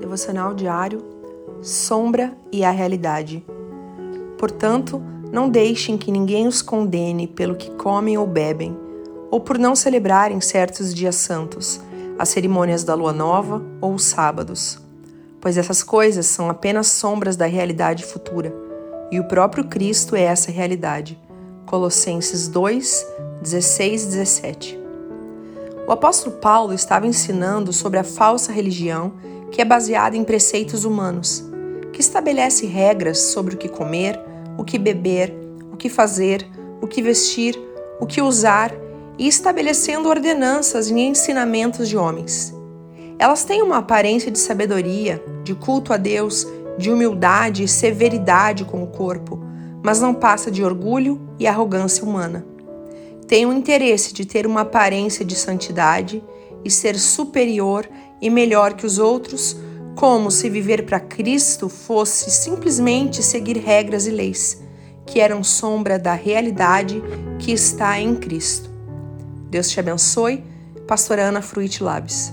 Devocional diário Sombra e a realidade. Portanto, não deixem que ninguém os condene pelo que comem ou bebem, ou por não celebrarem certos dias santos, as cerimônias da lua nova ou os sábados, pois essas coisas são apenas sombras da realidade futura, e o próprio Cristo é essa realidade. Colossenses 2, 16 e 17. O apóstolo Paulo estava ensinando sobre a falsa religião que é baseada em preceitos humanos, que estabelece regras sobre o que comer, o que beber, o que fazer, o que vestir, o que usar e estabelecendo ordenanças e ensinamentos de homens. Elas têm uma aparência de sabedoria, de culto a Deus, de humildade e severidade com o corpo, mas não passa de orgulho e arrogância humana. Tem o interesse de ter uma aparência de santidade e ser superior e melhor que os outros, como se viver para Cristo fosse simplesmente seguir regras e leis, que eram sombra da realidade que está em Cristo. Deus te abençoe. Pastora Ana Fruit Labs.